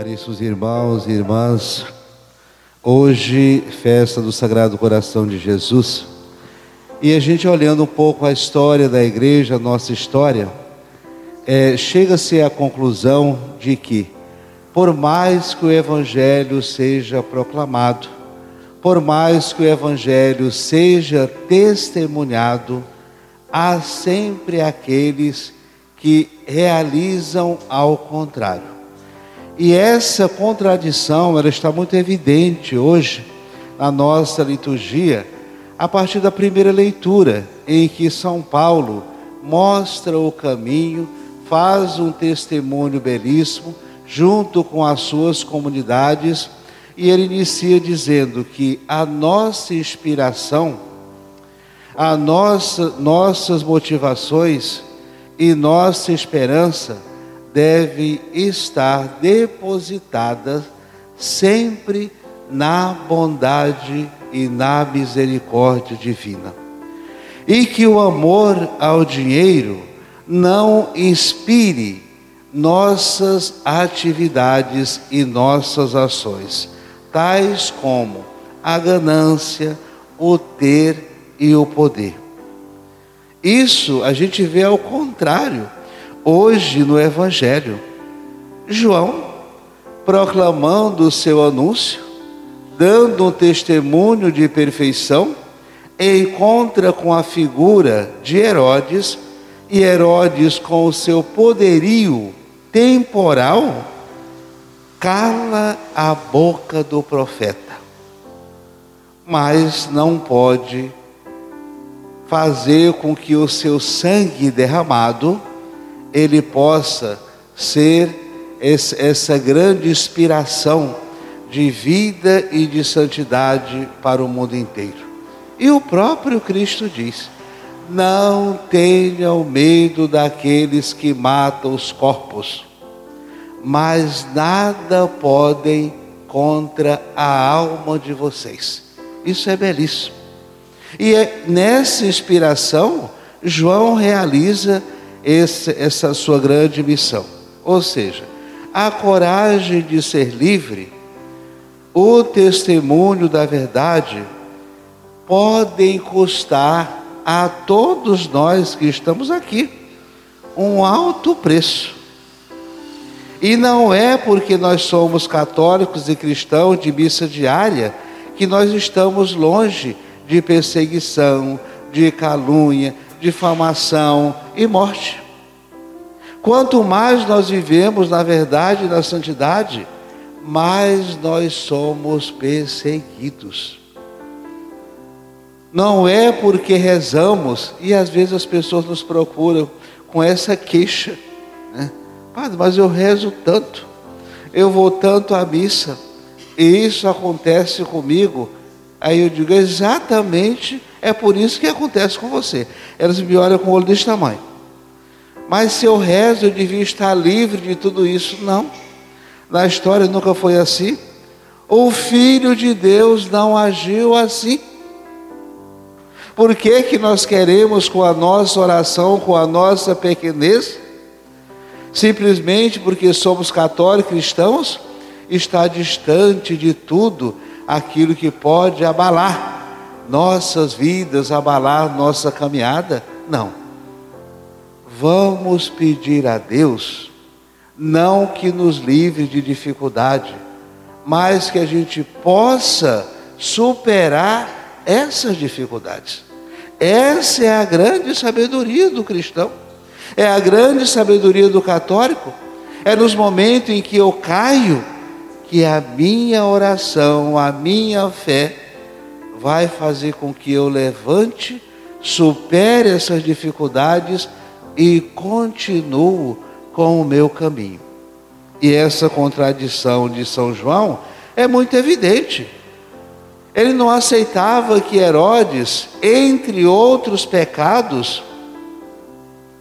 Caríssimos irmãos e irmãs, hoje, festa do Sagrado Coração de Jesus, e a gente olhando um pouco a história da igreja, a nossa história, é, chega-se à conclusão de que, por mais que o Evangelho seja proclamado, por mais que o Evangelho seja testemunhado, há sempre aqueles que realizam ao contrário. E essa contradição, ela está muito evidente hoje na nossa liturgia, a partir da primeira leitura, em que São Paulo mostra o caminho, faz um testemunho belíssimo junto com as suas comunidades, e ele inicia dizendo que a nossa inspiração, a nossa, nossas motivações e nossa esperança deve estar depositada sempre na bondade e na misericórdia divina. E que o amor ao dinheiro não inspire nossas atividades e nossas ações, tais como a ganância, o ter e o poder. Isso a gente vê ao contrário hoje no Evangelho. João, proclamando o seu anúncio, dando um testemunho de perfeição, encontra com a figura de Herodes, e Herodes, com o seu poderio temporal, cala a boca do profeta, mas não pode fazer com que o seu sangue derramado ele possa ser essa grande inspiração de vida e de santidade para o mundo inteiro. E o próprio Cristo diz: não tenham medo daqueles que matam os corpos, mas nada podem contra a alma de vocês. Isso é belíssimo. E é nessa inspiração, João realiza esse, essa sua grande missão. Ou seja, a coragem de ser livre, o testemunho da verdade, podem custar a todos nós que estamos aqui um alto preço. E não é porque nós somos católicos e cristãos de missa diária que nós estamos longe de perseguição, de calúnia, difamação e morte. Quanto mais nós vivemos na verdade e na santidade, mais nós somos perseguidos. Não é porque rezamos, e às vezes as pessoas nos procuram com essa queixa, né? Padre, mas eu rezo tanto, eu vou tanto à missa, e isso acontece comigo. Aí eu digo, exatamente é por isso que acontece com você. Elas me olham com o olho desse tamanho. Mas se eu rezo, eu devia estar livre de tudo isso. Não. Na história nunca foi assim. O Filho de Deus não agiu assim. Por que, que nós queremos, com a nossa oração, com a nossa pequenez, simplesmente porque somos católicos cristãos, está distante de tudo aquilo que pode abalar nossas vidas, abalar nossa caminhada. Não. Vamos pedir a Deus, não que nos livre de dificuldade, mas que a gente possa superar essas dificuldades. Essa é a grande sabedoria do cristão, é a grande sabedoria do católico. É nos momentos em que eu caio que a minha oração, a minha fé, vai fazer com que eu levante, supere essas dificuldades e continuo com o meu caminho. E essa contradição de São João é muito evidente. Ele não aceitava que Herodes, entre outros pecados,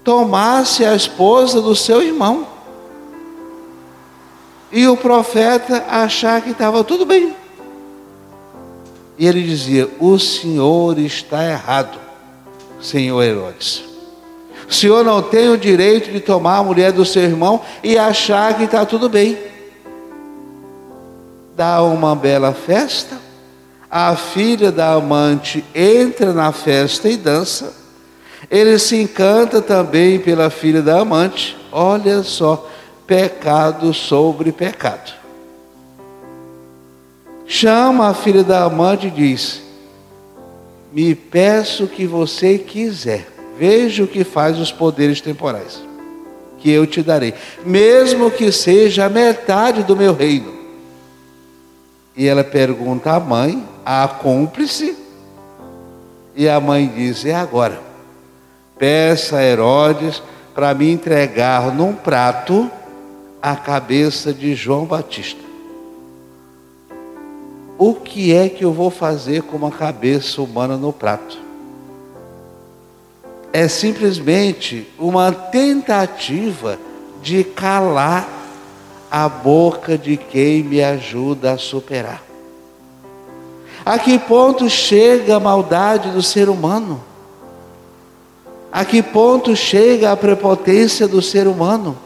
tomasse a esposa do seu irmão. E o profeta achar que estava tudo bem. E ele dizia: O senhor está errado, senhor Herodes. O senhor não tem o direito de tomar a mulher do seu irmão e achar que está tudo bem. dá uma bela festa, a filha da amante entra na festa e dança. Ele se encanta também pela filha da amante. Olha só, pecado sobre pecado. Chama a filha da amante e diz: Me peço o que você quiser. Veja o que faz os poderes temporais, que eu te darei, mesmo que seja a metade do meu reino. E ela pergunta à mãe, à cúmplice, e a mãe diz: É agora. Peça a Herodes para me entregar num prato a cabeça de João Batista. O que é que eu vou fazer com uma cabeça humana no prato? É simplesmente uma tentativa de calar a boca de quem me ajuda a superar. A que ponto chega a maldade do ser humano? A que ponto chega a prepotência do ser humano?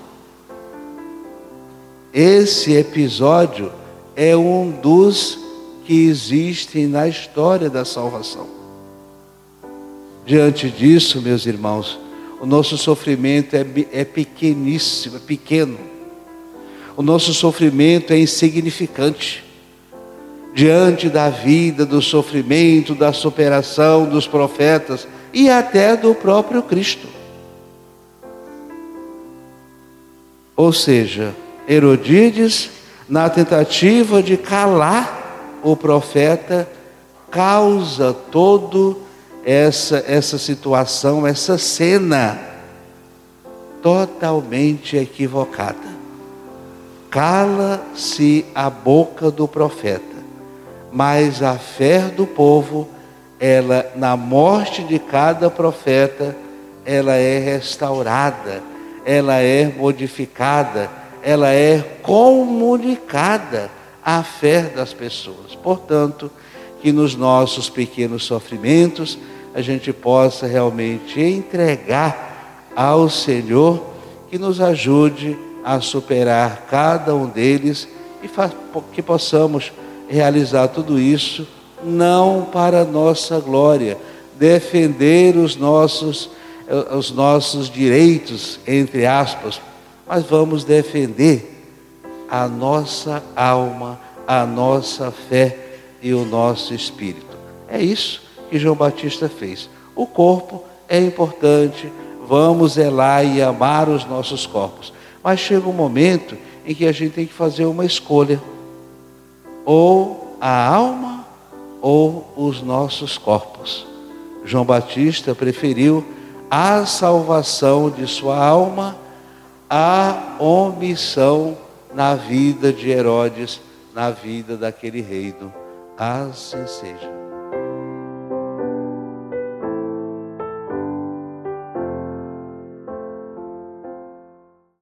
Esse episódio é um dos que existem na história da salvação. Diante disso, meus irmãos, o nosso sofrimento é, é pequeníssimo, é pequeno. O nosso sofrimento é insignificante. Diante da vida, do sofrimento, da superação dos profetas, e até do próprio Cristo. Ou seja, Herodíades, na tentativa de calar o profeta, causa todo essa essa situação, essa cena totalmente equivocada. Cala-se a boca do profeta, mas a fé do povo ela na morte de cada profeta, ela é restaurada, ela é modificada, ela é comunicada à fé das pessoas. Portanto, que nos nossos pequenos sofrimentos a gente possa realmente entregar ao Senhor que nos ajude a superar cada um deles e que possamos realizar tudo isso não para nossa glória, defender os nossos, eh, os nossos direitos, entre aspas, mas vamos defender a nossa alma, a nossa fé e o nosso espírito. É isso que João Batista fez. O corpo é importante, vamos zelar e amar os nossos corpos, mas chega um momento em que a gente tem que fazer uma escolha: ou a alma ou os nossos corpos. João Batista preferiu a salvação de sua alma à omissão na vida de Herodes, na vida daquele reino. Assim seja.